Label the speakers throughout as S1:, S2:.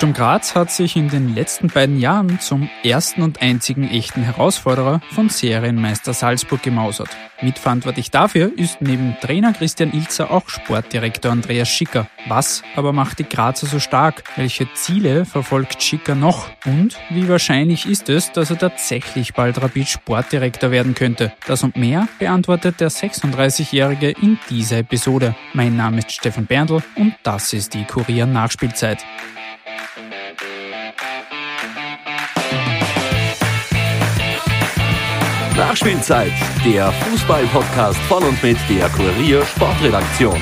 S1: Sturm Graz hat sich in den letzten beiden Jahren zum ersten und einzigen echten Herausforderer von Serienmeister Salzburg gemausert. Mitverantwortlich dafür ist neben Trainer Christian Ilzer auch Sportdirektor Andreas Schicker. Was aber macht die Grazer so stark? Welche Ziele verfolgt Schicker noch? Und wie wahrscheinlich ist es, dass er tatsächlich bald Rapid Sportdirektor werden könnte? Das und mehr beantwortet der 36-Jährige in dieser Episode. Mein Name ist Stefan Berndl und das ist die Kurier Nachspielzeit.
S2: Nachspielzeit, der Fußball-Podcast von und mit der Kurier Sportredaktion.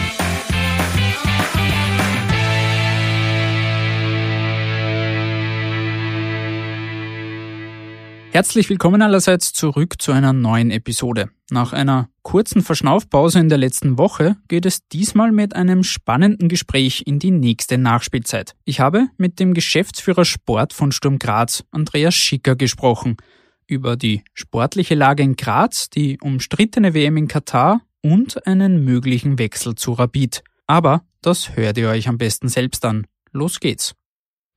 S1: Herzlich willkommen allerseits zurück zu einer neuen Episode. Nach einer kurzen Verschnaufpause in der letzten Woche geht es diesmal mit einem spannenden Gespräch in die nächste Nachspielzeit. Ich habe mit dem Geschäftsführer Sport von Sturm Graz, Andreas Schicker, gesprochen über die sportliche Lage in Graz, die umstrittene WM in Katar und einen möglichen Wechsel zu Rapid. Aber das hört ihr euch am besten selbst an. Los geht's.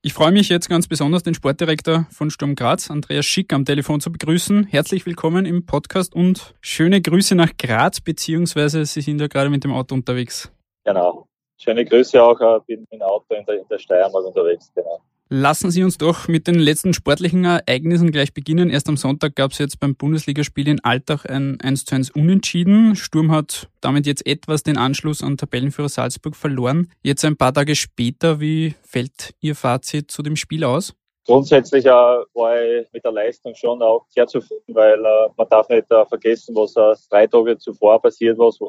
S1: Ich freue mich jetzt ganz besonders, den Sportdirektor von Sturm Graz, Andreas Schick, am Telefon zu begrüßen. Herzlich willkommen im Podcast und schöne Grüße nach Graz, beziehungsweise Sie sind ja gerade mit dem Auto unterwegs.
S3: Genau. Schöne Grüße auch, ich bin mit dem Auto in der, in der Steiermark unterwegs, genau.
S1: Lassen Sie uns doch mit den letzten sportlichen Ereignissen gleich beginnen. Erst am Sonntag gab es jetzt beim Bundesligaspiel in Altach ein 1 zu 1 Unentschieden. Sturm hat damit jetzt etwas den Anschluss an Tabellenführer Salzburg verloren. Jetzt ein paar Tage später, wie fällt Ihr Fazit zu dem Spiel aus?
S3: Grundsätzlich äh, war ich mit der Leistung schon auch sehr zufrieden, weil äh, man darf nicht äh, vergessen, was drei Tage zuvor passiert ist.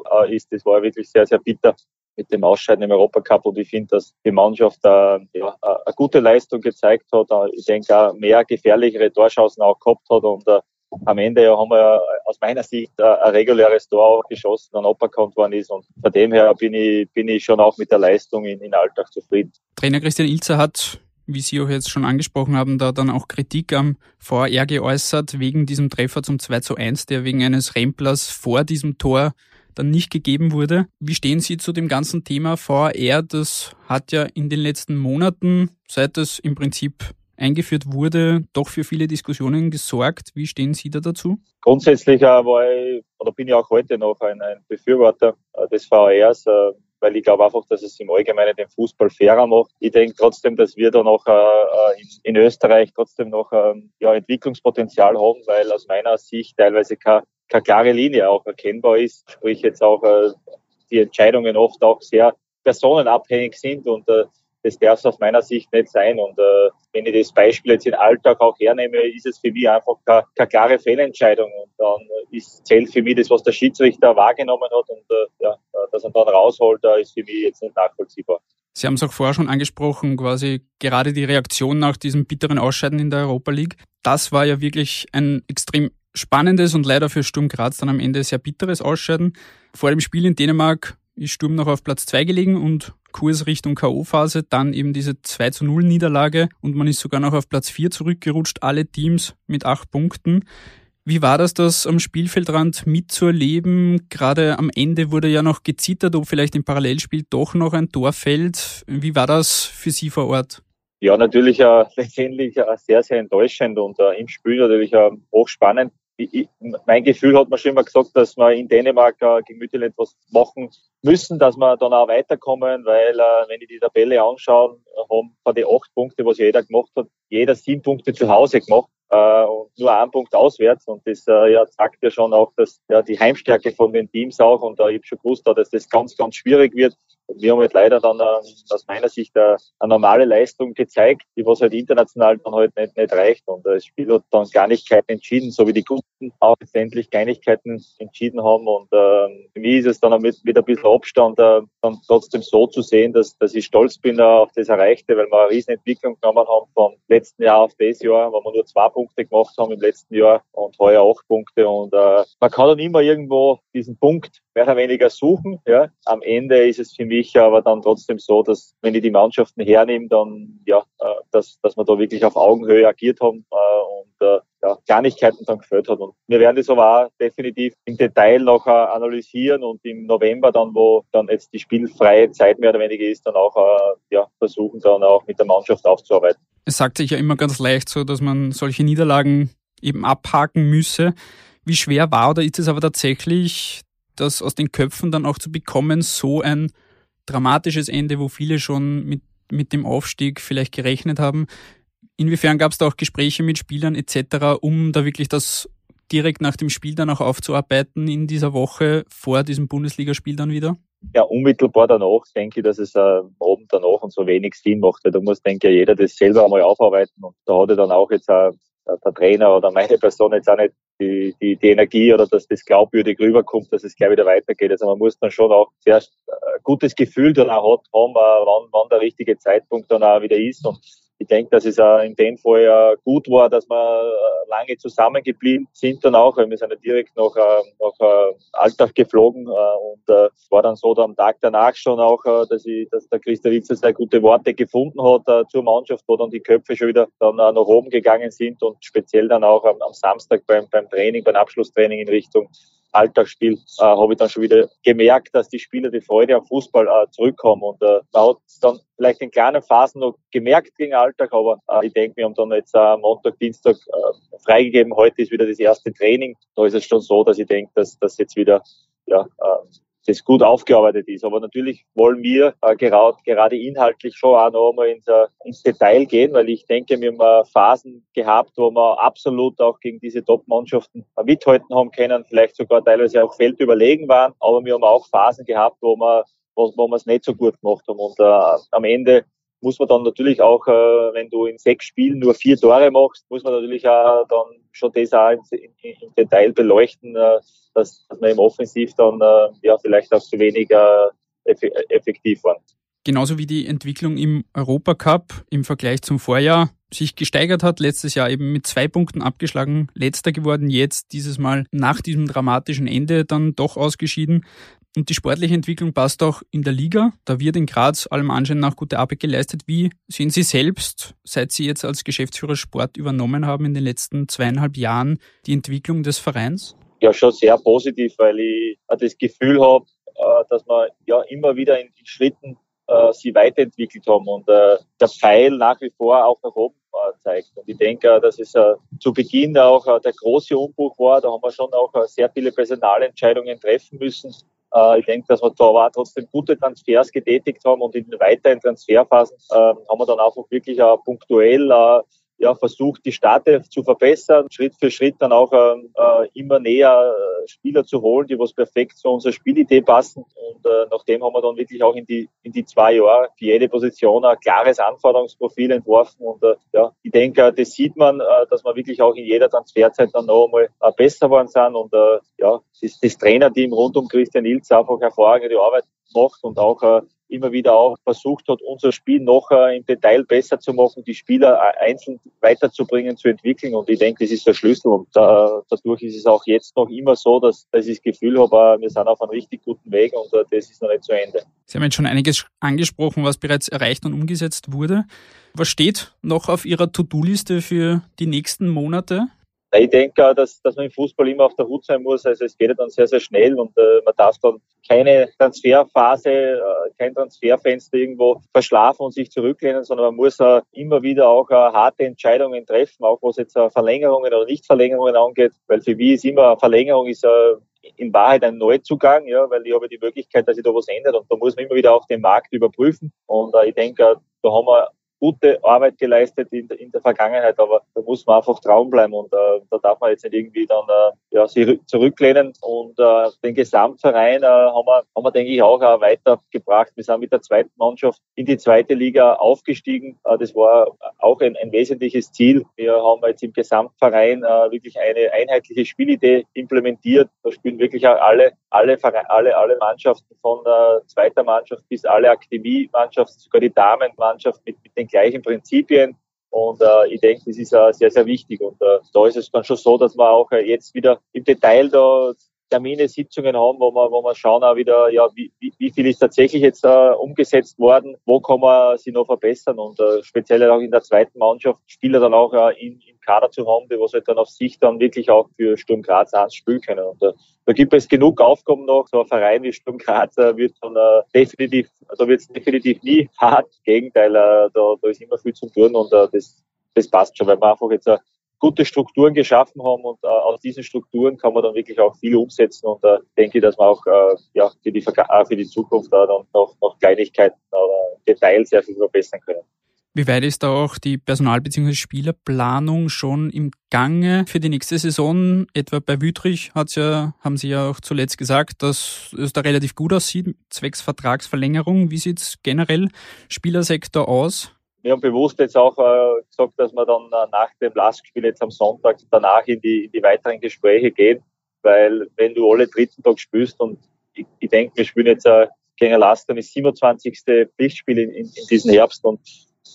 S3: Das war wirklich sehr, sehr bitter mit dem Ausscheiden im Europacup und ich finde, dass die Mannschaft ja, eine gute Leistung gezeigt hat. Ich denke auch mehr gefährlichere Torschancen auch gehabt hat und äh, am Ende ja, haben wir aus meiner Sicht äh, ein reguläres Tor auch geschossen, dann aberkannt worden ist und von dem her bin ich, bin ich schon auch mit der Leistung in, in Alltag zufrieden.
S1: Trainer Christian Ilzer hat wie Sie auch jetzt schon angesprochen haben, da dann auch Kritik am VR geäußert wegen diesem Treffer zum 2 zu 1, der wegen eines Remplers vor diesem Tor dann nicht gegeben wurde. Wie stehen Sie zu dem ganzen Thema VR? Das hat ja in den letzten Monaten, seit es im Prinzip eingeführt wurde, doch für viele Diskussionen gesorgt. Wie stehen Sie da dazu?
S3: Grundsätzlich äh, war ich, oder bin ich auch heute noch ein, ein Befürworter äh, des VRs, äh, weil ich glaube einfach, dass es im Allgemeinen den Fußball fairer macht. Ich denke trotzdem, dass wir da noch in, in, Österreich trotzdem noch ähm, ja, Entwicklungspotenzial haben, weil aus meiner Sicht teilweise kein keine klare Linie auch erkennbar ist, sprich jetzt auch äh, die Entscheidungen oft auch sehr personenabhängig sind und äh, das darf es aus meiner Sicht nicht sein. Und äh, wenn ich das Beispiel jetzt in Alltag auch hernehme, ist es für mich einfach keine, keine klare Fehlentscheidung. Und dann ist, zählt für mich das, was der Schiedsrichter wahrgenommen hat und äh, ja, dass er dann rausholt, da ist für mich jetzt nicht nachvollziehbar.
S1: Sie haben es auch vorher schon angesprochen, quasi gerade die Reaktion nach diesem bitteren Ausscheiden in der Europa League. Das war ja wirklich ein extrem spannendes und leider für Sturm Graz dann am Ende sehr bitteres Ausscheiden. Vor dem Spiel in Dänemark ist Sturm noch auf Platz 2 gelegen und Kurs Richtung K.O.-Phase, dann eben diese 2 zu 0 Niederlage und man ist sogar noch auf Platz 4 zurückgerutscht, alle Teams mit acht Punkten. Wie war das, das am Spielfeldrand mitzuerleben? Gerade am Ende wurde ja noch gezittert, ob vielleicht im Parallelspiel doch noch ein Tor fällt. Wie war das für Sie vor Ort?
S3: Ja, natürlich äh, letztendlich äh, sehr, sehr enttäuschend und äh, im Spiel natürlich äh, hochspannend ich, mein Gefühl hat mir schon immer gesagt, dass wir in Dänemark äh, gegen Mütterland etwas machen müssen, dass wir dann auch weiterkommen, weil äh, wenn ich die Tabelle anschaue, haben von den acht Punkte, was jeder gemacht hat, jeder sieben Punkte zu Hause gemacht äh, und nur ein Punkt auswärts. Und das äh, ja, sagt ja schon auch, dass ja, die Heimstärke von den Teams auch, und äh, ich habe schon gewusst, dass das ganz, ganz schwierig wird. Und wir haben halt leider dann äh, aus meiner Sicht äh, eine normale Leistung gezeigt, die was halt international dann halt nicht, nicht reicht. Und äh, das Spiel hat dann Kleinigkeiten entschieden, so wie die Guten auch letztendlich Kleinigkeiten entschieden haben. Und äh, für mich ist es dann mit, mit ein bisschen Abstand äh, dann trotzdem so zu sehen, dass, dass ich stolz bin äh, auf das Erreichte, weil wir eine riesen Entwicklung genommen haben vom letzten Jahr auf das Jahr, wo wir nur zwei Punkte gemacht haben im letzten Jahr und heuer acht Punkte. Und äh, man kann dann immer irgendwo diesen Punkt mehr oder weniger suchen. Ja. Am Ende ist es für mich aber dann trotzdem so, dass wenn ich die Mannschaften hernehme, dann ja, äh, dass, dass wir da wirklich auf Augenhöhe agiert haben äh, und äh, ja, Kleinigkeiten dann gefällt hat. Und wir werden das aber auch definitiv im Detail noch analysieren und im November dann, wo dann jetzt die spielfreie Zeit mehr oder weniger ist, dann auch ja, versuchen dann auch mit der Mannschaft aufzuarbeiten.
S1: Es sagt sich ja immer ganz leicht so, dass man solche Niederlagen eben abhaken müsse. Wie schwer war oder ist es aber tatsächlich, das aus den Köpfen dann auch zu bekommen, so ein dramatisches Ende, wo viele schon mit, mit dem Aufstieg vielleicht gerechnet haben? Inwiefern gab es da auch Gespräche mit Spielern etc., um da wirklich das direkt nach dem Spiel dann auch aufzuarbeiten in dieser Woche vor diesem Bundesligaspiel dann wieder?
S3: Ja, unmittelbar danach denke ich, dass es äh, oben danach und so wenig Sinn macht. Da muss, denke ich, jeder das selber einmal aufarbeiten. Und da hat er dann auch jetzt äh, der Trainer oder meine Person jetzt auch nicht die, die, die Energie oder dass das glaubwürdig rüberkommt, dass es gleich wieder weitergeht. Also man muss dann schon auch sehr ein gutes Gefühl dann auch haben, äh, wann, wann der richtige Zeitpunkt dann auch wieder ist. Und ich denke, dass es in dem Fall ja gut war, dass wir äh, lange zusammengeblieben sind dann auch, weil wir sind ja direkt nach, äh, nach Alltag geflogen und war dann so am Tag danach schon auch, dass, ich, dass der Christa Witzel sehr gute Worte gefunden hat zur Mannschaft, wo dann die Köpfe schon wieder dann nach oben gegangen sind und speziell dann auch am Samstag beim, beim Training, beim Abschlusstraining in Richtung Alltagsspiel äh, habe ich dann schon wieder gemerkt, dass die Spieler die Freude am Fußball äh, zurückkommen. Und äh, man hat dann vielleicht in kleinen Phasen noch gemerkt gegen Alltag, aber äh, ich denke, wir haben dann jetzt äh, Montag, Dienstag äh, freigegeben. Heute ist wieder das erste Training. Da ist es schon so, dass ich denke, dass das jetzt wieder ja, äh, das gut aufgearbeitet ist. Aber natürlich wollen wir äh, gerade, gerade inhaltlich schon auch noch einmal ins, äh, ins Detail gehen, weil ich denke, wir haben äh, Phasen gehabt, wo wir absolut auch gegen diese Top-Mannschaften mithalten haben können, vielleicht sogar teilweise auch feldüberlegen waren. Aber wir haben auch Phasen gehabt, wo wir wo, wo wir es nicht so gut gemacht haben. Und äh, am Ende muss man dann natürlich auch, äh, wenn du in sechs Spielen nur vier Tore machst, muss man natürlich auch dann schon das auch im, Detail beleuchten, äh, dass, man im Offensiv dann äh, ja vielleicht auch zu wenig effektiv waren.
S1: Genauso wie die Entwicklung im Europacup im Vergleich zum Vorjahr sich gesteigert hat. Letztes Jahr eben mit zwei Punkten abgeschlagen, letzter geworden, jetzt dieses Mal nach diesem dramatischen Ende dann doch ausgeschieden. Und die sportliche Entwicklung passt auch in der Liga. Da wird in Graz allem Anschein nach gute Arbeit geleistet. Wie sehen Sie selbst, seit Sie jetzt als Geschäftsführer Sport übernommen haben in den letzten zweieinhalb Jahren, die Entwicklung des Vereins?
S3: Ja, schon sehr positiv, weil ich das Gefühl habe, äh, dass wir ja immer wieder in Schritten äh, sie weiterentwickelt haben und äh, der Pfeil nach wie vor auch nach oben zeigt. Und ich denke, dass es zu Beginn auch der große Umbruch war. Da haben wir schon auch sehr viele Personalentscheidungen treffen müssen äh, ich denke, dass wir da aber trotzdem gute Transfers getätigt haben und in weiteren Transferphasen äh, haben wir dann auch wirklich äh, punktuell äh, ja, versucht, die Startelf zu verbessern, Schritt für Schritt dann auch ähm, äh, immer näher äh, Spieler zu holen, die was perfekt zu unserer Spielidee passen. Und äh, nachdem haben wir dann wirklich auch in die, in die zwei Jahre für jede Position ein klares Anforderungsprofil entworfen. Und äh, ja, ich denke, das sieht man, äh, dass wir wirklich auch in jeder Transferzeit dann noch einmal äh, besser geworden sind. Und äh, ja, das, das Trainerteam rund um Christian Ilz einfach hervorragende Arbeit macht und auch äh, immer wieder auch versucht hat, unser Spiel noch äh, im Detail besser zu machen, die Spieler äh, einzeln weiterzubringen, zu entwickeln. Und ich denke, das ist der Schlüssel. Und äh, dadurch ist es auch jetzt noch immer so, dass, dass ich das Gefühl habe, wir sind auf einem richtig guten Weg und das ist noch nicht zu Ende.
S1: Sie haben jetzt schon einiges angesprochen, was bereits erreicht und umgesetzt wurde. Was steht noch auf Ihrer To-Do-Liste für die nächsten Monate?
S3: Ich denke, dass, dass man im Fußball immer auf der Hut sein muss. Also es geht ja dann sehr, sehr schnell und äh, man darf dann keine Transferphase, äh, kein Transferfenster irgendwo verschlafen und sich zurücklehnen, sondern man muss äh, immer wieder auch äh, harte Entscheidungen treffen, auch was jetzt äh, Verlängerungen oder Nichtverlängerungen angeht. Weil für mich ist immer Verlängerung ist äh, in Wahrheit ein Neuzugang, ja, weil ich habe die Möglichkeit, dass sich da was ändert und da muss man immer wieder auch den Markt überprüfen. Und äh, ich denke, da haben wir gute Arbeit geleistet in, in der Vergangenheit, aber da muss man einfach trauen bleiben und äh, da darf man jetzt nicht irgendwie dann äh, ja, sich zurücklehnen und äh, den Gesamtverein äh, haben, wir, haben wir, denke ich, auch äh, weitergebracht. Wir sind mit der zweiten Mannschaft in die zweite Liga aufgestiegen. Äh, das war auch ein, ein wesentliches Ziel. Wir haben jetzt im Gesamtverein äh, wirklich eine einheitliche Spielidee implementiert. Da spielen wirklich alle, alle, alle, alle Mannschaften von äh, zweiter Mannschaft bis alle Akademie-Mannschaften, sogar die Damenmannschaft mit, mit den gleichen Prinzipien. Und äh, ich denke, das ist äh, sehr, sehr wichtig. Und äh, da ist es dann schon so, dass wir auch äh, jetzt wieder im Detail da Termine, Sitzungen haben, wo wir, wo wir schauen auch wieder, ja, wie, wie, viel ist tatsächlich jetzt äh, umgesetzt worden, wo kann man sich noch verbessern und äh, speziell auch in der zweiten Mannschaft Spieler dann auch äh, in, im Kader zu haben, die was halt dann auf sich dann wirklich auch für Sturm Graz 1 spielen können. Und äh, da gibt es genug Aufgaben noch. So ein Verein wie Sturm Graz äh, wird dann äh, definitiv, da wird es definitiv nie hart. Gegenteil, äh, da, da ist immer viel zu tun und äh, das, das passt schon, weil wir einfach jetzt äh, gute Strukturen geschaffen haben und äh, aus diesen Strukturen kann man dann wirklich auch viel umsetzen und äh, denke, dass man auch äh, ja, für, die, für die Zukunft äh, dann noch, noch Kleinigkeiten oder Details sehr viel verbessern können.
S1: Wie weit ist da auch die Personal- bzw. Spielerplanung schon im Gange für die nächste Saison? Etwa bei Wütrich hat's ja, haben Sie ja auch zuletzt gesagt, dass es da relativ gut aussieht, zwecks Vertragsverlängerung. Wie sieht's generell Spielersektor aus?
S3: Wir haben bewusst jetzt auch äh, gesagt, dass wir dann äh, nach dem Lastspiel jetzt am Sonntag danach in die, in die weiteren Gespräche gehen, weil wenn du alle dritten Tag spielst und ich, ich denke, wir spielen jetzt äh, gegen Last das 27. Pflichtspiel in, in, in diesem Herbst und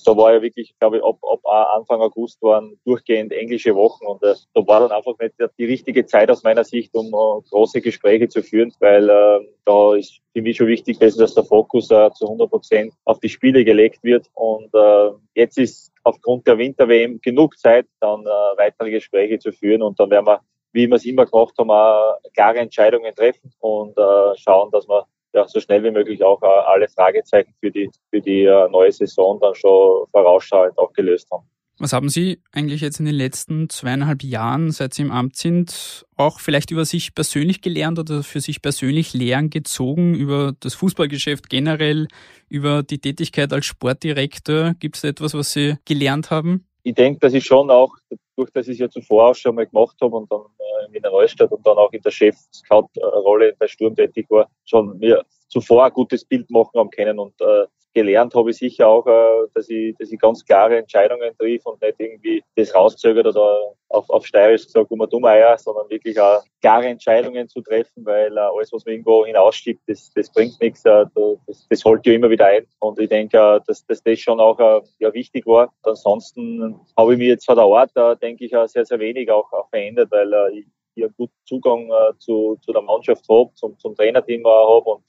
S3: da war ja wirklich, glaube ich, ab, ab Anfang August waren durchgehend englische Wochen und äh, da war dann einfach nicht die richtige Zeit aus meiner Sicht, um äh, große Gespräche zu führen, weil äh, da ist für mich schon wichtig gewesen, dass der Fokus äh, zu 100 Prozent auf die Spiele gelegt wird und äh, jetzt ist aufgrund der Winter-WM genug Zeit, dann äh, weitere Gespräche zu führen und dann werden wir wie wir es immer gemacht haben, auch klare Entscheidungen treffen und äh, schauen, dass wir ja, so schnell wie möglich auch äh, alle Fragezeichen für die, für die äh, neue Saison dann schon vorausschauend auch gelöst haben.
S1: Was haben Sie eigentlich jetzt in den letzten zweieinhalb Jahren, seit Sie im Amt sind, auch vielleicht über sich persönlich gelernt oder für sich persönlich Lehren gezogen, über das Fußballgeschäft generell, über die Tätigkeit als Sportdirektor? Gibt es etwas, was Sie gelernt haben?
S3: Ich denke, dass ich schon auch, durch dass ich es ja zuvor auch schon mal gemacht habe und dann in Wiener Neustadt und dann auch in der Chef-Scout-Rolle bei Sturm tätig war, schon mir zuvor ein gutes Bild machen haben können und äh, gelernt habe ich sicher auch, äh, dass, ich, dass ich ganz klare Entscheidungen triff und nicht irgendwie das rauszögert oder auf, auf steirisch gesagt, um ein dummer Eier, sondern wirklich auch klare Entscheidungen zu treffen, weil äh, alles, was man irgendwo hinausschiebt, das, das bringt nichts, äh, das, das holt ja immer wieder ein. Und ich denke, dass, dass das schon auch ja, wichtig war. ansonsten habe ich mir jetzt von der Art, denke ich, sehr, sehr wenig auch, auch verändert, weil ich hier guten Zugang zu, zu der Mannschaft habe, zum, zum Trainerteam habe und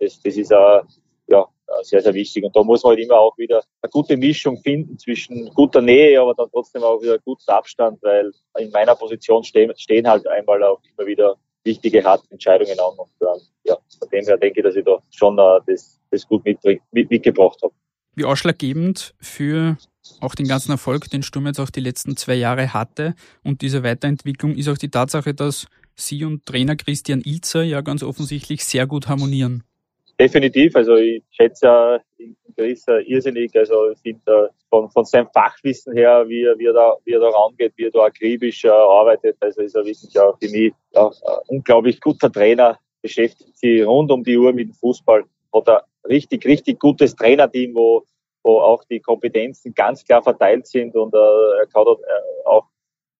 S3: das, das ist äh, ja, sehr, sehr wichtig. Und da muss man halt immer auch wieder eine gute Mischung finden zwischen guter Nähe, aber dann trotzdem auch wieder guten Abstand, weil in meiner Position stehen, stehen halt einmal auch immer wieder wichtige, harte Entscheidungen an. Und äh, ja, von dem her denke ich, dass ich da schon äh, das, das gut mit, mit, mitgebracht habe.
S1: Wie ausschlaggebend für auch den ganzen Erfolg, den Sturm jetzt auch die letzten zwei Jahre hatte und diese Weiterentwicklung, ist auch die Tatsache, dass Sie und Trainer Christian Ilzer ja ganz offensichtlich sehr gut harmonieren.
S3: Definitiv, also ich schätze ja Chris irrsinnig, also ich finde von, von seinem Fachwissen her, wie er, wie er da, wie er da rangeht, wie er da akribisch äh, arbeitet, also ist er wirklich auch für mich ja, ein unglaublich guter Trainer, beschäftigt sich rund um die Uhr mit dem Fußball, hat ein richtig, richtig gutes Trainerteam, wo, wo auch die Kompetenzen ganz klar verteilt sind und äh, er kann äh, auch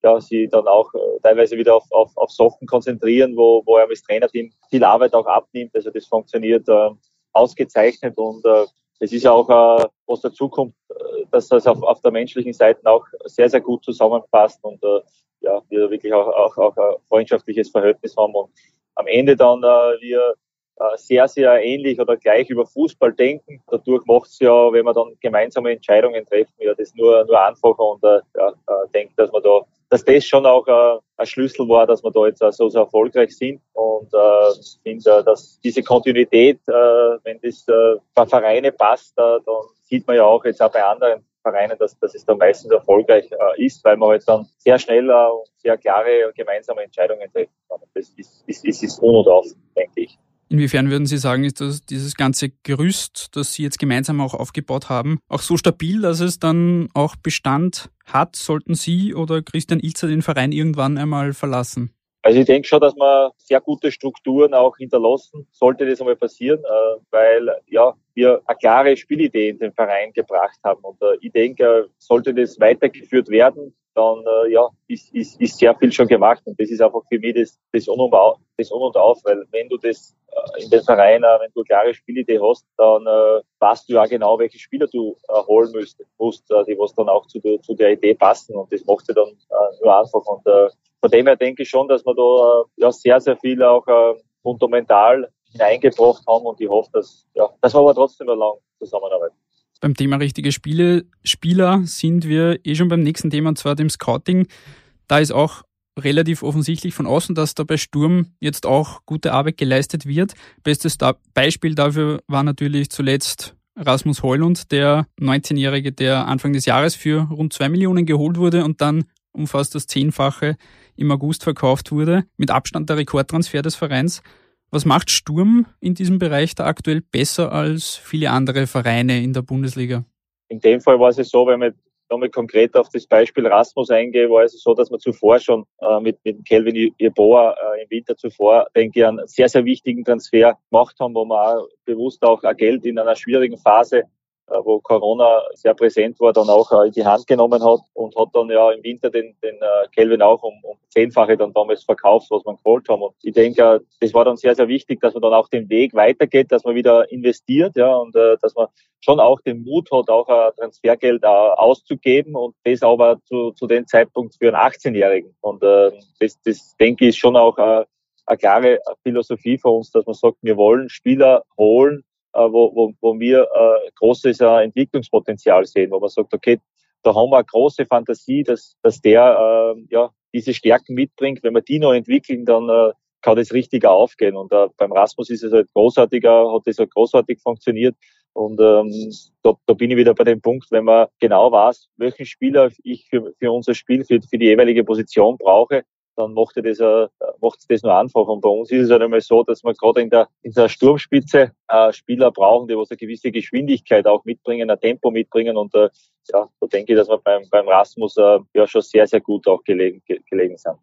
S3: ja, sie dann auch äh, teilweise wieder auf, auf, auf Sachen konzentrieren, wo, wo er mit Trainerteam viel Arbeit auch abnimmt. Also das funktioniert äh, ausgezeichnet und äh, es ist ja auch, äh, was dazu kommt, äh, dass das auf, auf der menschlichen Seite auch sehr, sehr gut zusammenpasst und äh, ja, wir wirklich auch, auch, auch ein freundschaftliches Verhältnis haben und am Ende dann äh, wir sehr, sehr ähnlich oder gleich über Fußball denken. Dadurch macht es ja, wenn wir dann gemeinsame Entscheidungen treffen, ja das nur, nur einfacher und äh, ja, äh, denke, dass man da dass das schon auch äh, ein Schlüssel war, dass wir da jetzt äh, so, so erfolgreich sind. Und äh, finde, äh, dass diese Kontinuität, äh, wenn das äh, bei Vereine passt, äh, dann sieht man ja auch jetzt auch bei anderen Vereinen, dass, dass es dann meistens erfolgreich äh, ist, weil man halt dann sehr schnell äh, und sehr klare gemeinsame Entscheidungen treffen kann. Das ist, ist, ist, ist un und auf, denke ich.
S1: Inwiefern würden Sie sagen, ist das, dieses ganze Gerüst, das Sie jetzt gemeinsam auch aufgebaut haben, auch so stabil, dass es dann auch Bestand hat, sollten Sie oder Christian Ilzer den Verein irgendwann einmal verlassen?
S3: Also ich denke schon, dass wir sehr gute Strukturen auch hinterlassen, sollte das einmal passieren, äh, weil ja wir eine klare Spielidee in den Verein gebracht haben. Und äh, ich denke, sollte das weitergeführt werden, dann äh, ja, ist, ist, ist sehr viel schon gemacht. Und das ist einfach für mich das, das, Un und Auf, das Un und Auf, weil wenn du das äh, in den Verein, äh, wenn du eine klare Spielidee hast, dann äh, weißt du ja genau, welche Spieler du äh, holen musst, musst äh, die was dann auch zu, der, zu der Idee passen. Und das macht sie dann äh, nur einfach. Und äh, von dem her denke ich schon, dass wir da ja sehr, sehr viel auch äh, fundamental hineingebracht haben und ich hoffe, dass, ja, dass wir aber trotzdem noch lang zusammenarbeiten.
S1: Beim Thema richtige Spiele, Spieler sind wir eh schon beim nächsten Thema, und zwar dem Scouting. Da ist auch relativ offensichtlich von außen, dass da bei Sturm jetzt auch gute Arbeit geleistet wird. Bestes Beispiel dafür war natürlich zuletzt Rasmus Heulund, der 19-Jährige, der Anfang des Jahres für rund zwei Millionen geholt wurde und dann um fast das Zehnfache im August verkauft wurde. Mit Abstand der Rekordtransfer des Vereins. Was macht Sturm in diesem Bereich da aktuell besser als viele andere Vereine in der Bundesliga?
S3: In dem Fall war es so, wenn man nochmal konkret auf das Beispiel Rasmus eingehe, war es so, dass wir zuvor schon äh, mit, mit Kelvin Jeboa äh, im Winter zuvor, denke ich, einen sehr, sehr wichtigen Transfer gemacht haben, wo wir auch bewusst auch Geld in einer schwierigen Phase wo Corona sehr präsent war, dann auch äh, in die Hand genommen hat und hat dann ja im Winter den, den äh, Kelvin auch um, um zehnfache dann damals verkauft, was man geholt haben. Und ich denke, das war dann sehr, sehr wichtig, dass man dann auch den Weg weitergeht, dass man wieder investiert, ja, und äh, dass man schon auch den Mut hat, auch äh, Transfergeld äh, auszugeben und das aber zu, zu dem Zeitpunkt für einen 18-Jährigen. Und äh, das, das denke ich ist schon auch äh, eine klare Philosophie für uns, dass man sagt, wir wollen Spieler holen, äh, wo, wo, wo wir äh, großes äh, Entwicklungspotenzial sehen, wo man sagt, okay, da haben wir eine große Fantasie, dass, dass der äh, ja, diese Stärken mitbringt. Wenn wir die noch entwickeln, dann äh, kann das richtiger aufgehen. Und äh, beim Rasmus ist es halt großartiger, hat das halt großartig funktioniert. Und ähm, da, da bin ich wieder bei dem Punkt, wenn man genau weiß, welchen Spieler ich für, für unser Spiel, für, für die jeweilige Position brauche, dann macht das, äh, das nur einfach. Und bei uns ist es halt einmal so, dass wir gerade in der, in der Sturmspitze äh, Spieler brauchen, die was eine gewisse Geschwindigkeit auch mitbringen, ein Tempo mitbringen. Und äh, ja, da denke ich, dass wir beim, beim Rasmus äh, ja schon sehr, sehr gut auch gelegen, ge, gelegen sind.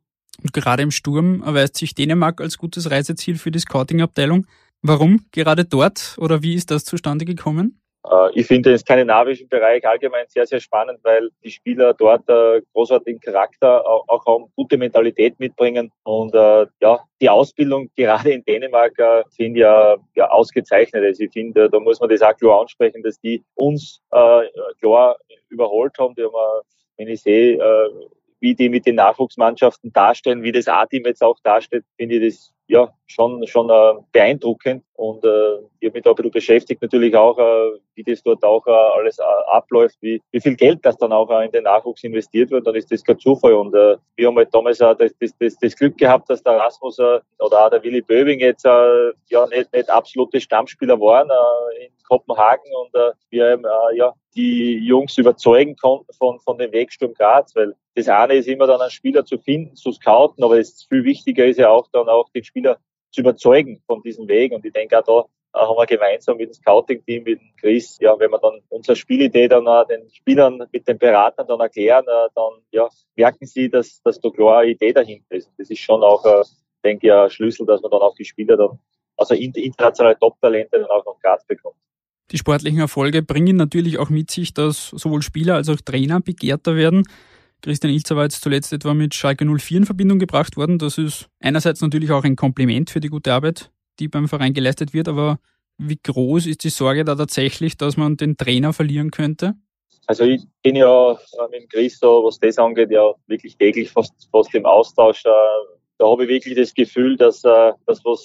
S1: Und gerade im Sturm erweist sich Dänemark als gutes Reiseziel für die Scouting-Abteilung. Warum gerade dort oder wie ist das zustande gekommen?
S3: Äh, ich finde den skandinavischen Bereich allgemein sehr, sehr spannend, weil die Spieler dort äh, großartigen Charakter auch, haben, gute Mentalität mitbringen und äh, ja, die Ausbildung gerade in Dänemark sind ja, ja ausgezeichnet. Also ich finde, da muss man das auch klar ansprechen, dass die uns äh, klar überholt haben. Die haben, wenn ich sehe, wie die mit den Nachwuchsmannschaften darstellen, wie das A-Team jetzt auch darstellt, finde ich das ja schon schon äh, beeindruckend. Und äh, ich habe mich da ein bisschen beschäftigt natürlich auch, äh, wie das dort auch äh, alles äh, abläuft, wie, wie viel Geld das dann auch äh, in den Nachwuchs investiert wird, dann ist das kein Zufall. Und äh, wir haben halt damals äh, das, das, das, das Glück gehabt, dass der Rasmus äh, oder auch der Willi Böbing jetzt äh, ja nicht, nicht absolute Stammspieler waren äh, in Kopenhagen und äh, wir äh, ja die Jungs überzeugen konnten von, von dem Wegsturm Graz, weil das eine ist immer dann einen Spieler zu finden, zu scouten, aber das viel wichtiger ist ja auch dann auch den Spieler zu überzeugen von diesem Weg. Und ich denke auch da haben wir gemeinsam mit dem Scouting-Team, mit dem Chris, ja, wenn wir dann unsere Spielidee dann äh, den Spielern mit den Beratern dann erklären, äh, dann ja, merken sie, dass, dass da klare Idee dahinter ist. Das ist schon auch, äh, denke ich, ein Schlüssel, dass man dann auch die Spieler dann, also internationale Top-Talente dann auch noch Graz bekommt.
S1: Die sportlichen Erfolge bringen natürlich auch mit sich, dass sowohl Spieler als auch Trainer begehrter werden. Christian Ilzer war jetzt zuletzt etwa mit Schalke 04 in Verbindung gebracht worden. Das ist einerseits natürlich auch ein Kompliment für die gute Arbeit, die beim Verein geleistet wird, aber wie groß ist die Sorge da tatsächlich, dass man den Trainer verlieren könnte?
S3: Also ich bin ja äh, mit Chris so, was das angeht, ja wirklich täglich fast, fast im Austausch. Äh, da habe ich wirklich das Gefühl, dass, äh, dass was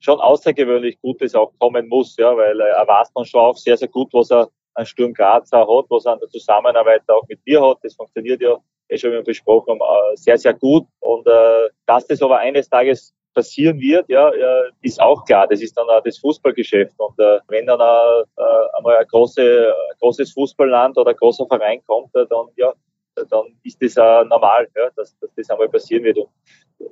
S3: schon außergewöhnlich Gutes auch kommen muss, ja, weil er weiß dann schon auch sehr, sehr gut, was er an Sturm Graz auch hat, was er an der Zusammenarbeit auch mit mir hat. Das funktioniert ja, eh schon besprochen haben, sehr, sehr gut. Und dass das aber eines Tages passieren wird, ja, ist auch klar. Das ist dann auch das Fußballgeschäft. Und äh, wenn dann äh, einmal ein, große, ein großes Fußballland oder ein großer Verein kommt, äh, dann ja, dann ist das äh, normal, ja, dass, dass das einmal passieren wird. Und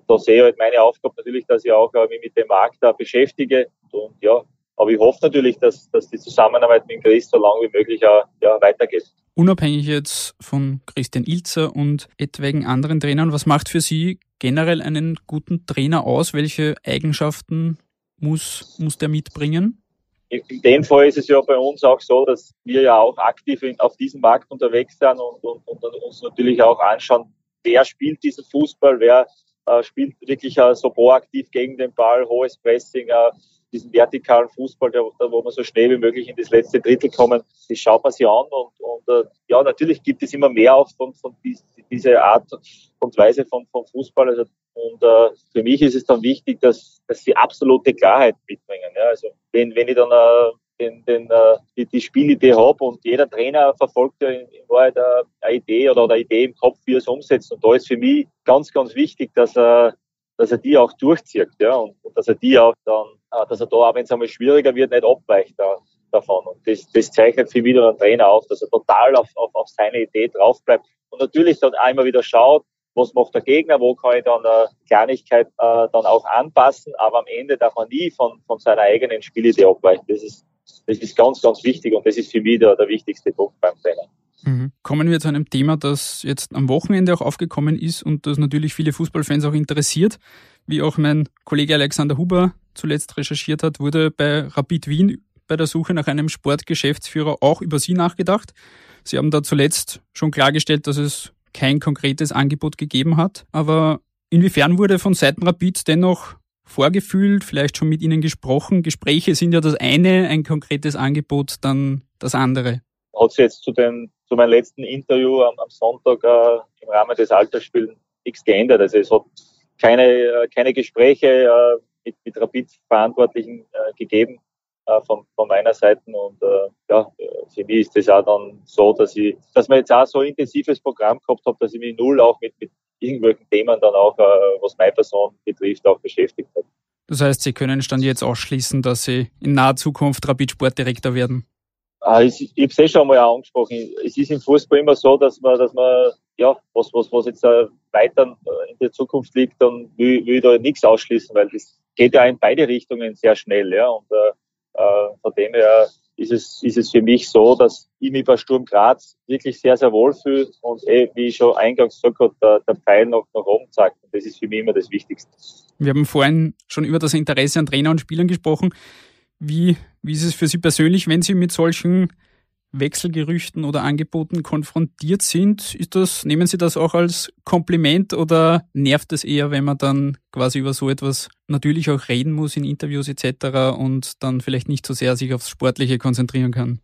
S3: da sehe ich halt meine Aufgabe natürlich, dass ich auch äh, mich mit dem Markt da beschäftige. Und ja, aber ich hoffe natürlich, dass, dass die Zusammenarbeit mit Chris so lange wie möglich äh, ja, weitergeht.
S1: Unabhängig jetzt von Christian Ilzer und etwaigen anderen Trainern, was macht für Sie generell einen guten Trainer aus? Welche Eigenschaften muss, muss der mitbringen?
S3: In dem Fall ist es ja bei uns auch so, dass wir ja auch aktiv in, auf diesem Markt unterwegs sind und, und, und uns natürlich auch anschauen, wer spielt diesen Fußball, wer spielt wirklich äh, so proaktiv gegen den Ball, hohes Pressing, äh, diesen vertikalen Fußball, der, wo man so schnell wie möglich in das letzte Drittel kommen, das schaut man sich an und, und äh, ja, natürlich gibt es immer mehr auch von, von dies, dieser Art und Weise von, von Fußball. Also, und äh, für mich ist es dann wichtig, dass, dass sie absolute Klarheit mitbringen. Ja? Also wenn, wenn ich dann äh, den, den, äh, die, die Spielidee habe und jeder Trainer verfolgt ja in, in Wahrheit äh, eine Idee oder eine Idee im Kopf, wie er es umsetzt. Und da ist für mich ganz, ganz wichtig, dass er, dass er die auch durchzieht, ja, und, und dass er die auch dann, äh, dass er da, auch wenn es einmal schwieriger wird, nicht abweicht da, davon. Und das, das zeichnet für mich wieder einen Trainer auf, dass er total auf, auf, auf seine Idee drauf bleibt. Und natürlich dann einmal wieder schaut, was macht der Gegner, wo kann ich dann eine Kleinigkeit äh, dann auch anpassen, aber am Ende darf man nie von, von seiner eigenen Spielidee abweichen. Das ist, das ist ganz, ganz wichtig und das ist für mich der, der wichtigste Punkt beim Trainer.
S1: Mhm. Kommen wir zu einem Thema, das jetzt am Wochenende auch aufgekommen ist und das natürlich viele Fußballfans auch interessiert. Wie auch mein Kollege Alexander Huber zuletzt recherchiert hat, wurde bei Rapid Wien bei der Suche nach einem Sportgeschäftsführer auch über Sie nachgedacht. Sie haben da zuletzt schon klargestellt, dass es kein konkretes Angebot gegeben hat. Aber inwiefern wurde von Seiten Rapid dennoch vorgefühlt, vielleicht schon mit Ihnen gesprochen? Gespräche sind ja das eine, ein konkretes Angebot dann das andere.
S3: Hat sich jetzt zu, den, zu meinem letzten Interview am, am Sonntag äh, im Rahmen des Altersspiels nichts geändert. Also es hat keine, äh, keine Gespräche äh, mit, mit Rapid-Verantwortlichen äh, gegeben äh, von, von meiner Seite. Und äh, ja, für mich ist das auch dann so, dass ich, dass man jetzt auch so ein intensives Programm gehabt habe, dass ich mich null auch mit, mit irgendwelchen Themen dann auch, äh, was meine Person betrifft, auch beschäftigt habe.
S1: Das heißt, Sie können Stand jetzt ausschließen, dass Sie in naher Zukunft Rapid-Sportdirektor werden?
S3: Ah, ich, ich habe es eh schon einmal angesprochen. Es ist im Fußball immer so, dass man, dass man, ja, was, was, was jetzt weiter in der Zukunft liegt, dann will, will ich da nichts ausschließen, weil das geht ja in beide Richtungen sehr schnell, ja. Und äh, äh, von dem her ist es, ist es für mich so, dass ich mich bei Sturm Graz wirklich sehr, sehr wohl fühle und eh, wie ich schon eingangs gesagt habe, der, der Pfeil noch nach oben zeigt. Und das ist für mich immer das Wichtigste.
S1: Wir haben vorhin schon über das Interesse an Trainer und Spielern gesprochen. Wie, wie ist es für Sie persönlich, wenn Sie mit solchen Wechselgerüchten oder Angeboten konfrontiert sind, ist das, nehmen Sie das auch als Kompliment oder nervt es eher, wenn man dann quasi über so etwas natürlich auch reden muss in Interviews etc. und dann vielleicht nicht so sehr sich aufs Sportliche konzentrieren kann?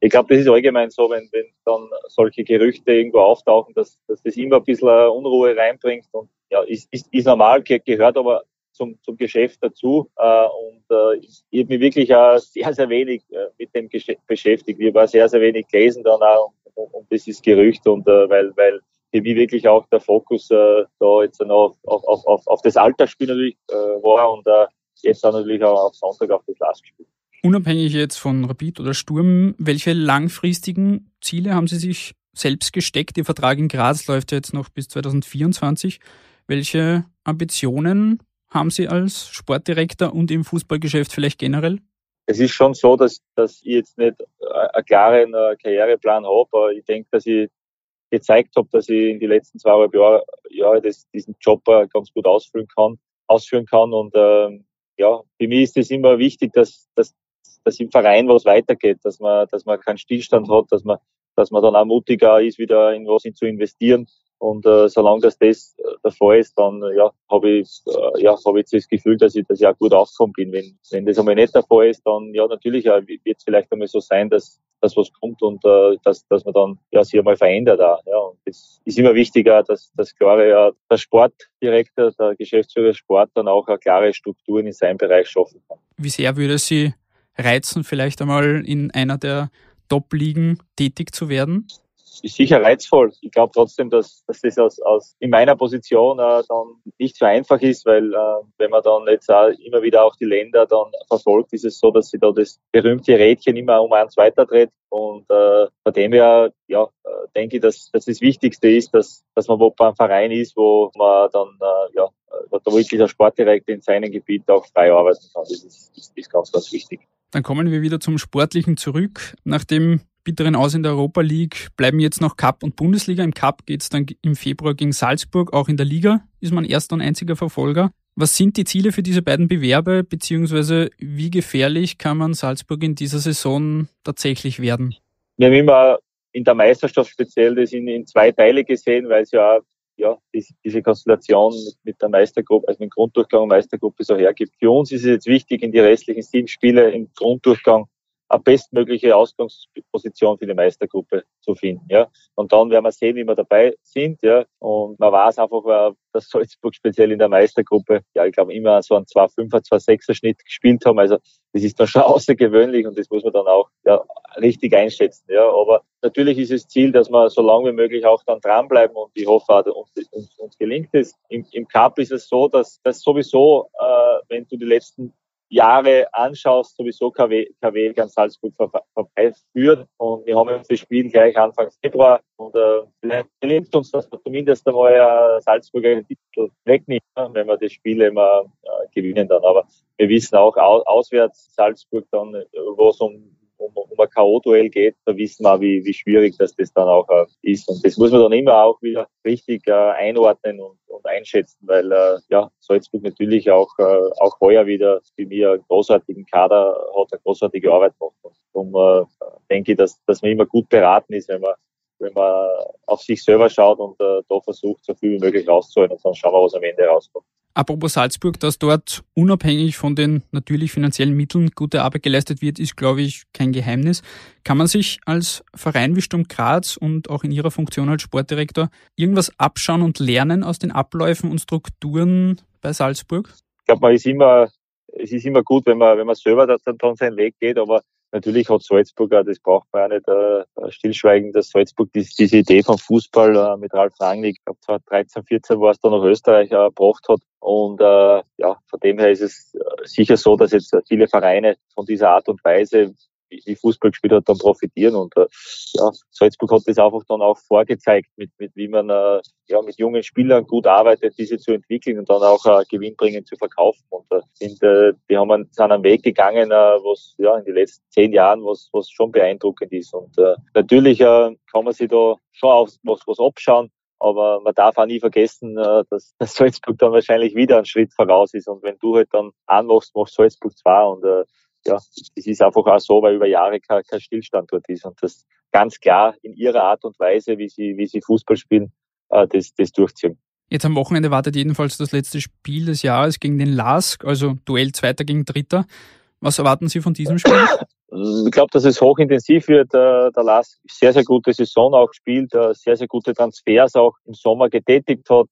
S3: Ich glaube, das ist allgemein so, wenn, wenn dann solche Gerüchte irgendwo auftauchen, dass, dass das immer ein bisschen Unruhe reinbringt und ja, ist, ist, ist normal, gehört aber zum, zum Geschäft dazu. Äh, und äh, ich habe mich wirklich äh, sehr, sehr wenig äh, mit dem Geschäft beschäftigt. Ich habe sehr, sehr wenig gelesen dann auch und, und das ist Gerücht und äh, weil, weil für mich wirklich auch der Fokus äh, da jetzt noch auf, auf, auf, auf das Altersspiel natürlich äh, war und äh, jetzt dann natürlich auch auf Sonntag auf das Lastspiel.
S1: Unabhängig jetzt von Rapid oder Sturm, welche langfristigen Ziele haben Sie sich selbst gesteckt? Ihr Vertrag in Graz läuft ja jetzt noch bis 2024. Welche Ambitionen haben Sie als Sportdirektor und im Fußballgeschäft vielleicht generell?
S3: Es ist schon so, dass, dass ich jetzt nicht einen klaren äh, Karriereplan habe, aber ich denke, dass ich gezeigt habe, dass ich in den letzten zweieinhalb Jahren ja, das, diesen Job äh, ganz gut ausführen kann, ausführen kann. Und ähm, ja, für mich ist es immer wichtig, dass, dass, dass im Verein was weitergeht, dass man, dass man keinen Stillstand hat, dass man, dass man dann auch mutiger ist, wieder in was zu investieren. Und äh, solange das, das äh, der Fall ist, dann äh, ja, habe ich, äh, ja, hab ich das Gefühl, dass ich, ich auch gut aufgekommen bin. Wenn, wenn das einmal nicht der Fall ist, dann ja, natürlich äh, wird es vielleicht einmal so sein, dass dass was kommt und äh, dass, dass man dann ja, sich einmal verändert. Auch, ja. Und es ist immer wichtiger, dass, dass klare, ja, der Sportdirektor, der Geschäftsführer Sport dann auch eine klare Strukturen in seinem Bereich schaffen kann.
S1: Wie sehr würde Sie reizen, vielleicht einmal in einer der Top-Ligen tätig zu werden?
S3: Ist sicher reizvoll. Ich glaube trotzdem, dass, dass das aus, aus in meiner Position äh, dann nicht so einfach ist, weil äh, wenn man dann jetzt auch immer wieder auch die Länder dann verfolgt, ist es so, dass sie da das berühmte Rädchen immer um eins weiterdreht. Und äh, von dem her, ja, äh, denke ich, dass, dass das Wichtigste ist, dass, dass man wo beim Verein ist, wo man dann äh, ja, wo wirklich der Sportdirektor in seinem Gebiet auch frei arbeiten kann. Das ist, ist, ist ganz, ganz wichtig.
S1: Dann kommen wir wieder zum Sportlichen zurück. Nachdem bitteren Aus in der Europa League bleiben jetzt noch Cup und Bundesliga. Im Cup geht es dann im Februar gegen Salzburg. Auch in der Liga ist man erster und einziger Verfolger. Was sind die Ziele für diese beiden Bewerbe, beziehungsweise wie gefährlich kann man Salzburg in dieser Saison tatsächlich werden?
S3: Wir haben immer in der Meisterschaft speziell das in, in zwei Teile gesehen, weil es ja ja, diese, Konstellation mit, der Meistergruppe, also mit dem Grunddurchgang und Meistergruppe so hergibt. Für uns ist es jetzt wichtig, in die restlichen sieben Spiele im Grunddurchgang bestmögliche Ausgangsposition für die Meistergruppe zu finden. Ja. Und dann werden wir sehen, wie wir dabei sind. Ja. Und man weiß einfach, dass Salzburg speziell in der Meistergruppe, ja, ich glaube, immer so einen 2-5er, 2-6er Schnitt gespielt haben. Also das ist dann schon außergewöhnlich und das muss man dann auch ja, richtig einschätzen. Ja. Aber natürlich ist das Ziel, dass wir so lange wie möglich auch dann dranbleiben und ich hoffe auch, uns, uns, uns gelingt es. Im, Im Cup ist es so, dass, dass sowieso, äh, wenn du die letzten Jahre anschaust, sowieso KW, KW ganz Salzburg vorbeiführt. Und wir haben jetzt das Spiel gleich Anfang Februar. Und äh, vielleicht gelingt uns, dass wir zumindest einmal äh, Salzburger Titel wegnehmen, wenn wir das Spiel immer äh, gewinnen dann. Aber wir wissen auch, au auswärts Salzburg dann, wo es um um, um ein K.O.-Duell geht, da wissen wir, wie, wie schwierig das, das dann auch äh, ist. Und das muss man dann immer auch wieder richtig äh, einordnen und, und einschätzen, weil äh, ja, Salzburg natürlich auch, äh, auch heuer wieder für mich einen großartigen Kader hat, eine großartige Arbeit macht. Und darum äh, denke ich, dass, dass man immer gut beraten ist, wenn man wenn man auf sich selber schaut und äh, da versucht, so viel wie möglich rauszuholen und dann schauen wir, was am Ende rauskommt.
S1: Apropos Salzburg, dass dort unabhängig von den natürlich finanziellen Mitteln gute Arbeit geleistet wird, ist, glaube ich, kein Geheimnis. Kann man sich als Verein wie Sturm Graz und auch in Ihrer Funktion als Sportdirektor irgendwas abschauen und lernen aus den Abläufen und Strukturen bei Salzburg?
S3: Ich glaube, man ist immer, es ist immer gut, wenn man, wenn man selber dann seinen Weg geht, aber Natürlich hat Salzburg auch, das braucht man ja nicht äh, stillschweigen, dass Salzburg dies, diese Idee vom Fußball äh, mit Ralf Rangnick, ich glaube 2013, 14 war es dann nach Österreich äh, gebracht hat. Und äh, ja, von dem her ist es äh, sicher so, dass jetzt viele Vereine von dieser Art und Weise wie Fußball gespielt hat, dann profitieren. Und äh, ja, Salzburg hat das einfach dann auch vorgezeigt, mit, mit wie man äh, ja mit jungen Spielern gut arbeitet, diese zu entwickeln und dann auch äh, gewinnbringend zu verkaufen. Und äh, sind, äh, die haben einen, sind einen Weg gegangen, äh, was ja in den letzten zehn Jahren was, was schon beeindruckend ist. Und äh, natürlich äh, kann man sich da schon auf was, was abschauen. Aber man darf auch nie vergessen, äh, dass, Salzburg dann wahrscheinlich wieder einen Schritt voraus ist. Und wenn du halt dann anmachst, machst Salzburg zwei. Und äh, ja, es ist einfach auch so, weil über Jahre kein, kein Stillstand dort ist und das ganz klar in ihrer Art und Weise, wie sie, wie sie Fußball spielen, äh, das, das durchziehen.
S1: Jetzt am Wochenende wartet jedenfalls das letzte Spiel des Jahres gegen den LASK, also Duell Zweiter gegen Dritter. Was erwarten Sie von diesem Spiel?
S3: Ich glaube, dass es hochintensiv wird. Äh, der LASK sehr, sehr gute Saison auch spielt, äh, sehr, sehr gute Transfers auch im Sommer getätigt hat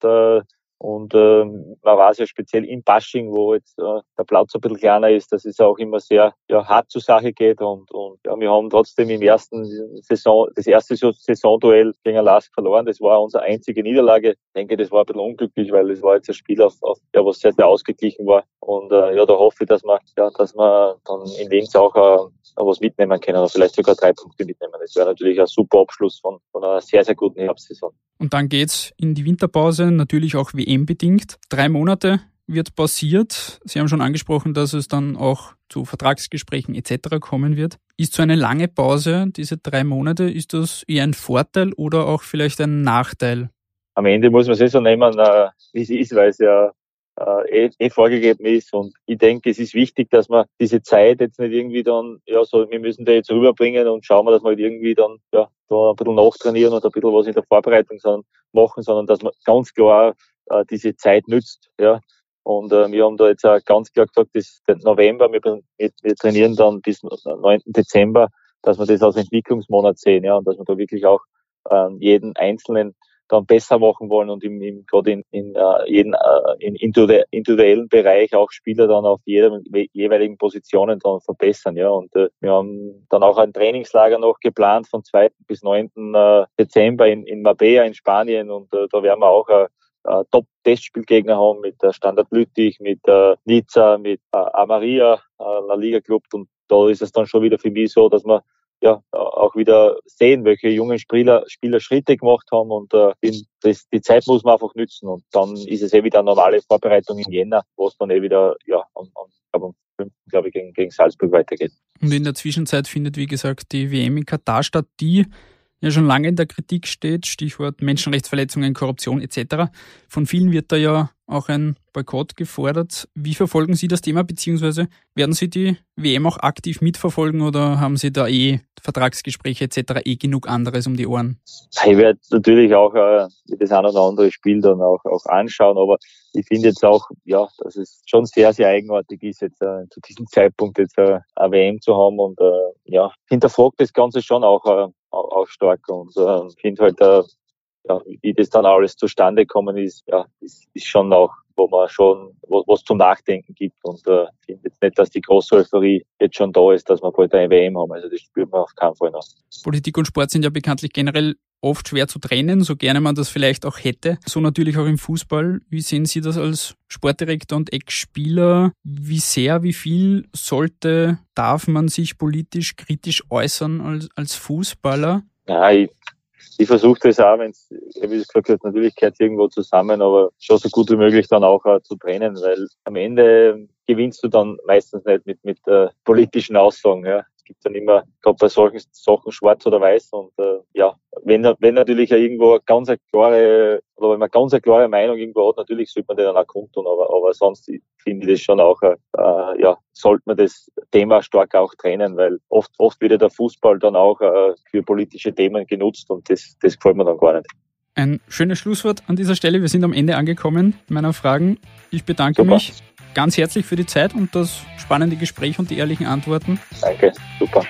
S3: und äh, man weiß ja speziell in Bashing, wo jetzt äh, der Platz ein bisschen kleiner ist, dass es auch immer sehr ja, hart zur Sache geht. Und, und ja, wir haben trotzdem im ersten Saison, das erste Saisonduell gegen Lask verloren. Das war unsere einzige Niederlage. Ich denke, das war ein bisschen unglücklich, weil es war jetzt ein Spiel, auf, auf, ja, was sehr, sehr ausgeglichen war. Und äh, ja, da hoffe ich, dass wir, ja, dass wir dann in Linz auch äh, was mitnehmen können oder vielleicht sogar drei Punkte mitnehmen. Das wäre natürlich ein super Abschluss von, von einer sehr, sehr guten Herbstsaison.
S1: Und dann geht's in die Winterpause, natürlich auch WM-bedingt. Drei Monate wird passiert. Sie haben schon angesprochen, dass es dann auch zu Vertragsgesprächen etc. kommen wird. Ist so eine lange Pause, diese drei Monate, ist das eher ein Vorteil oder auch vielleicht ein Nachteil?
S3: Am Ende muss man es eh so nehmen, äh, wie es ist, weil es ja eh, eh vorgegeben ist. Und ich denke, es ist wichtig, dass man diese Zeit jetzt nicht irgendwie dann, ja, so, wir müssen da jetzt rüberbringen und schauen wir, dass wir halt irgendwie dann, ja, da ein bisschen nachtrainieren und ein bisschen was in der Vorbereitung machen, sondern dass man ganz klar äh, diese Zeit nützt, ja. Und äh, wir haben da jetzt auch ganz klar gesagt, das ist November, wir, wir trainieren dann bis 9. Dezember, dass wir das als Entwicklungsmonat sehen, ja, und dass wir da wirklich auch ähm, jeden einzelnen dann besser machen wollen und im, im gerade in, in uh, jeden uh, in individuellen Bereich auch Spieler dann auf jeder jeweiligen Positionen dann verbessern. Ja, und uh, wir haben dann auch ein Trainingslager noch geplant von 2. bis 9. Dezember in, in Marbella in Spanien und da werden wir auch äh, Top-Testspielgegner haben mit Standard Lüttich, mit Nizza, mit Amaria, La Liga Club und da ist es dann schon wieder für mich so, dass wir ja, auch wieder sehen, welche jungen Spieler, Spieler Schritte gemacht haben und äh, das, die Zeit muss man einfach nützen und dann ist es eh wieder eine normale Vorbereitung in Jänner, wo es dann eh wieder ja, am, am, am 5. glaube ich, gegen, gegen Salzburg weitergeht.
S1: Und in der Zwischenzeit findet, wie gesagt, die WM in Katar statt, die ja schon lange in der Kritik steht, Stichwort Menschenrechtsverletzungen, Korruption etc. Von vielen wird da ja auch ein Boykott gefordert. Wie verfolgen Sie das Thema, beziehungsweise werden Sie die WM auch aktiv mitverfolgen oder haben Sie da eh Vertragsgespräche etc. eh genug anderes um die Ohren?
S3: Ich werde natürlich auch äh, das ein oder andere Spiel dann auch, auch anschauen, aber ich finde jetzt auch, ja, dass es schon sehr, sehr eigenartig ist, jetzt äh, zu diesem Zeitpunkt jetzt äh, eine WM zu haben und äh, ja, hinterfragt das Ganze schon auch, äh, auch stark und äh, finde halt, äh, ja, wie das dann alles zustande gekommen ist, ja, ist, ist schon auch, wo man schon wo, was zum Nachdenken gibt und äh, finde jetzt nicht, dass die große Euphorie jetzt schon da ist, dass wir bald eine WM haben. Also das spürt man auf keinen Fall noch.
S1: Politik und Sport sind ja bekanntlich generell oft schwer zu trennen, so gerne man das vielleicht auch hätte. So natürlich auch im Fußball. Wie sehen Sie das als Sportdirektor und Ex-Spieler? Wie sehr, wie viel sollte, darf man sich politisch kritisch äußern als, als Fußballer?
S3: Ja, ich, ich versuche das auch, wenn es, wie gesagt natürlich gehört irgendwo zusammen, aber schon so gut wie möglich dann auch uh, zu trennen, weil am Ende gewinnst du dann meistens nicht mit, mit uh, politischen Aussagen. Ja gibt dann immer, gerade bei solchen Sachen schwarz oder weiß und äh, ja, wenn, wenn natürlich irgendwo eine ganz eine klare, oder wenn man ganz eine klare Meinung irgendwo hat, natürlich sollte man den dann auch kundtun, aber, aber sonst finde ich das schon auch, äh, ja, sollte man das Thema stark auch trennen, weil oft, oft wird ja der Fußball dann auch äh, für politische Themen genutzt und das, das gefällt mir dann gar nicht.
S1: Ein schönes Schlusswort an dieser Stelle. Wir sind am Ende angekommen meiner Fragen. Ich bedanke Super. mich ganz herzlich für die Zeit und das spannende Gespräch und die ehrlichen Antworten.
S3: Danke, super.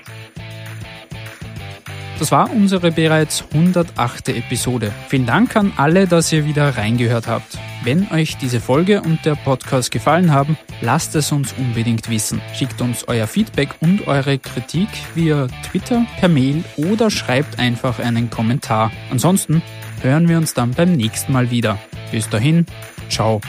S1: Das war unsere bereits 108. Episode. Vielen Dank an alle, dass ihr wieder reingehört habt. Wenn euch diese Folge und der Podcast gefallen haben, lasst es uns unbedingt wissen. Schickt uns euer Feedback und eure Kritik via Twitter, per Mail oder schreibt einfach einen Kommentar. Ansonsten hören wir uns dann beim nächsten Mal wieder. Bis dahin, ciao.